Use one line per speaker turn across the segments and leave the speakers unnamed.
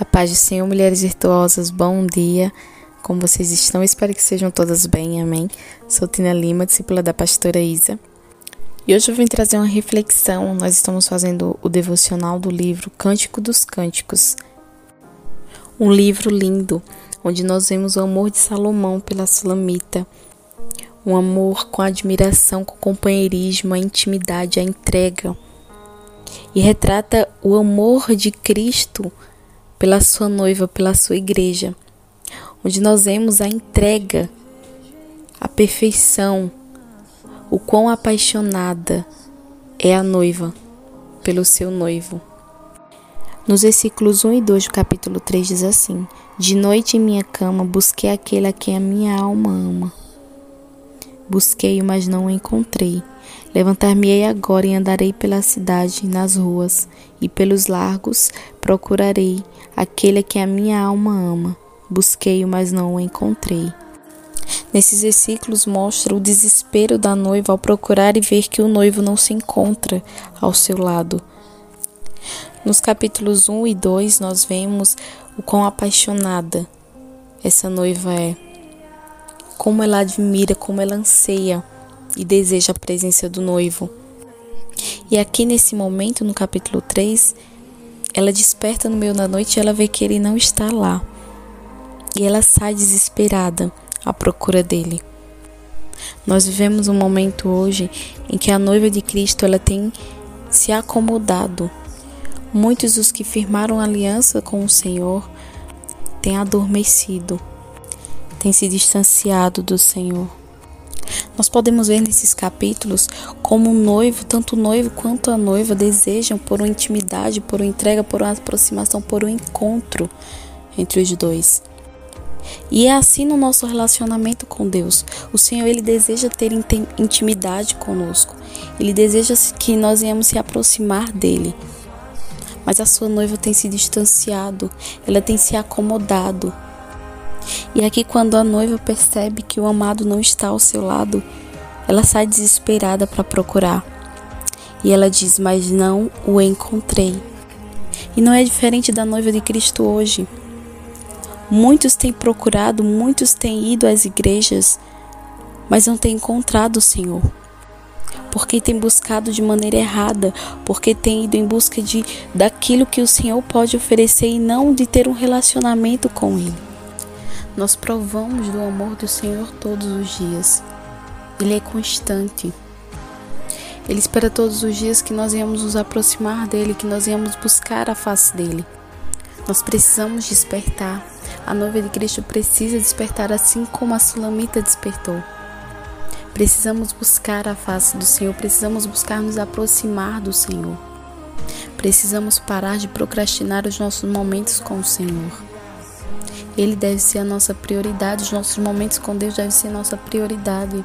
A paz do Senhor, mulheres virtuosas, bom dia. Como vocês estão? Espero que sejam todas bem, amém. Sou Tina Lima, discípula da pastora Isa. E hoje eu vim trazer uma reflexão. Nós estamos fazendo o devocional do livro Cântico dos Cânticos. Um livro lindo, onde nós vemos o amor de Salomão pela Sulamita. Um amor com admiração, com companheirismo, a intimidade, a entrega. E retrata o amor de Cristo pela sua noiva, pela sua igreja, onde nós vemos a entrega, a perfeição, o quão apaixonada é a noiva pelo seu noivo. Nos versículos 1 e 2 do capítulo 3 diz assim: De noite em minha cama busquei aquele a quem a minha alma ama. Busquei-o, mas não o encontrei. Levantar-me-ei agora e andarei pela cidade, nas ruas, e pelos largos procurarei aquele a quem a minha alma ama. Busquei-o, mas não o encontrei. Nesses versículos mostra o desespero da noiva ao procurar e ver que o noivo não se encontra ao seu lado. Nos capítulos 1 e 2 nós vemos o quão apaixonada essa noiva é. Como ela admira, como ela anseia e deseja a presença do noivo. E aqui nesse momento, no capítulo 3, ela desperta no meio da noite e ela vê que ele não está lá. E ela sai desesperada à procura dele. Nós vivemos um momento hoje em que a noiva de Cristo ela tem se acomodado. Muitos dos que firmaram aliança com o Senhor têm adormecido, têm se distanciado do Senhor. Nós podemos ver nesses capítulos como o noivo, tanto o noivo quanto a noiva, desejam por uma intimidade, por uma entrega, por uma aproximação, por um encontro entre os dois. E é assim no nosso relacionamento com Deus. O Senhor ele deseja ter intimidade conosco. Ele deseja que nós venhamos se aproximar dele. Mas a sua noiva tem se distanciado, ela tem se acomodado. E aqui, quando a noiva percebe que o amado não está ao seu lado, ela sai desesperada para procurar. E ela diz: Mas não o encontrei. E não é diferente da noiva de Cristo hoje. Muitos têm procurado, muitos têm ido às igrejas, mas não têm encontrado o Senhor. Porque têm buscado de maneira errada, porque têm ido em busca de daquilo que o Senhor pode oferecer e não de ter um relacionamento com Ele. Nós provamos do amor do Senhor todos os dias. Ele é constante. Ele espera todos os dias que nós venhamos nos aproximar dele, que nós venhamos buscar a face dele. Nós precisamos despertar. A noiva de Cristo precisa despertar assim como a sulamita despertou. Precisamos buscar a face do Senhor, precisamos buscar nos aproximar do Senhor. Precisamos parar de procrastinar os nossos momentos com o Senhor. Ele deve ser a nossa prioridade, os nossos momentos com Deus devem ser a nossa prioridade.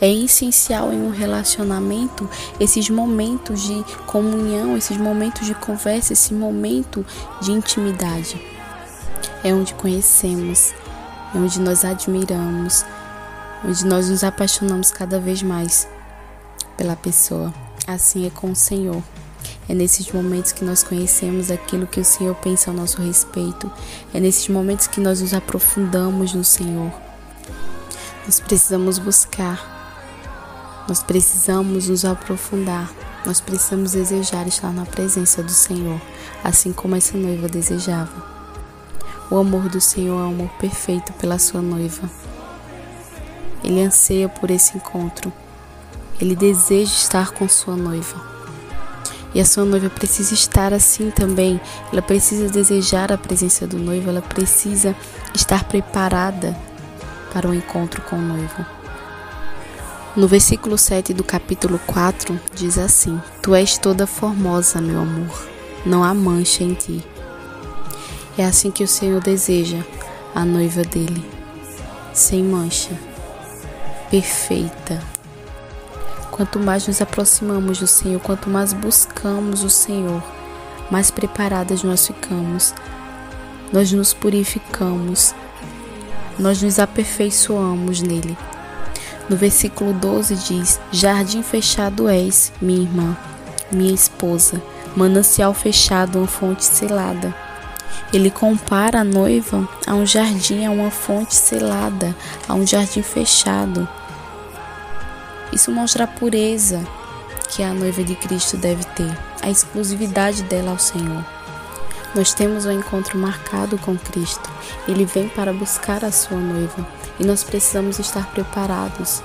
É essencial em um relacionamento esses momentos de comunhão, esses momentos de conversa, esse momento de intimidade. É onde conhecemos, é onde nós admiramos, onde nós nos apaixonamos cada vez mais pela pessoa. Assim é com o Senhor. É nesses momentos que nós conhecemos aquilo que o Senhor pensa ao nosso respeito. É nesses momentos que nós nos aprofundamos no Senhor. Nós precisamos buscar. Nós precisamos nos aprofundar. Nós precisamos desejar estar na presença do Senhor, assim como essa noiva desejava. O amor do Senhor é um amor perfeito pela sua noiva. Ele anseia por esse encontro. Ele deseja estar com sua noiva. E a sua noiva precisa estar assim também. Ela precisa desejar a presença do noivo, ela precisa estar preparada para o encontro com o noivo. No versículo 7 do capítulo 4 diz assim: Tu és toda formosa, meu amor, não há mancha em ti. É assim que o Senhor deseja a noiva dele, sem mancha, perfeita, Quanto mais nos aproximamos do Senhor, quanto mais buscamos o Senhor, mais preparadas nós ficamos. Nós nos purificamos, nós nos aperfeiçoamos nele. No versículo 12 diz: Jardim fechado és, minha irmã, minha esposa, manancial fechado, uma fonte selada. Ele compara a noiva a um jardim, a uma fonte selada, a um jardim fechado. Isso mostra a pureza que a noiva de Cristo deve ter, a exclusividade dela ao Senhor. Nós temos um encontro marcado com Cristo. Ele vem para buscar a sua noiva e nós precisamos estar preparados.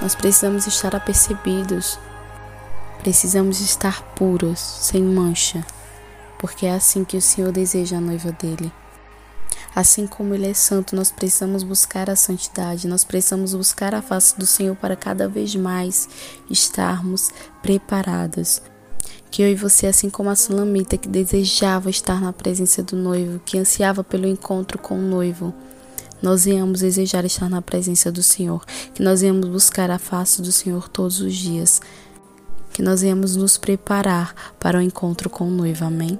Nós precisamos estar apercebidos. Precisamos estar puros, sem mancha, porque é assim que o Senhor deseja a noiva dele. Assim como Ele é santo, nós precisamos buscar a santidade, nós precisamos buscar a face do Senhor para cada vez mais estarmos preparados. Que eu e você, assim como a sulamita que desejava estar na presença do noivo, que ansiava pelo encontro com o noivo, nós íamos desejar estar na presença do Senhor, que nós íamos buscar a face do Senhor todos os dias, que nós íamos nos preparar para o encontro com o noivo. Amém?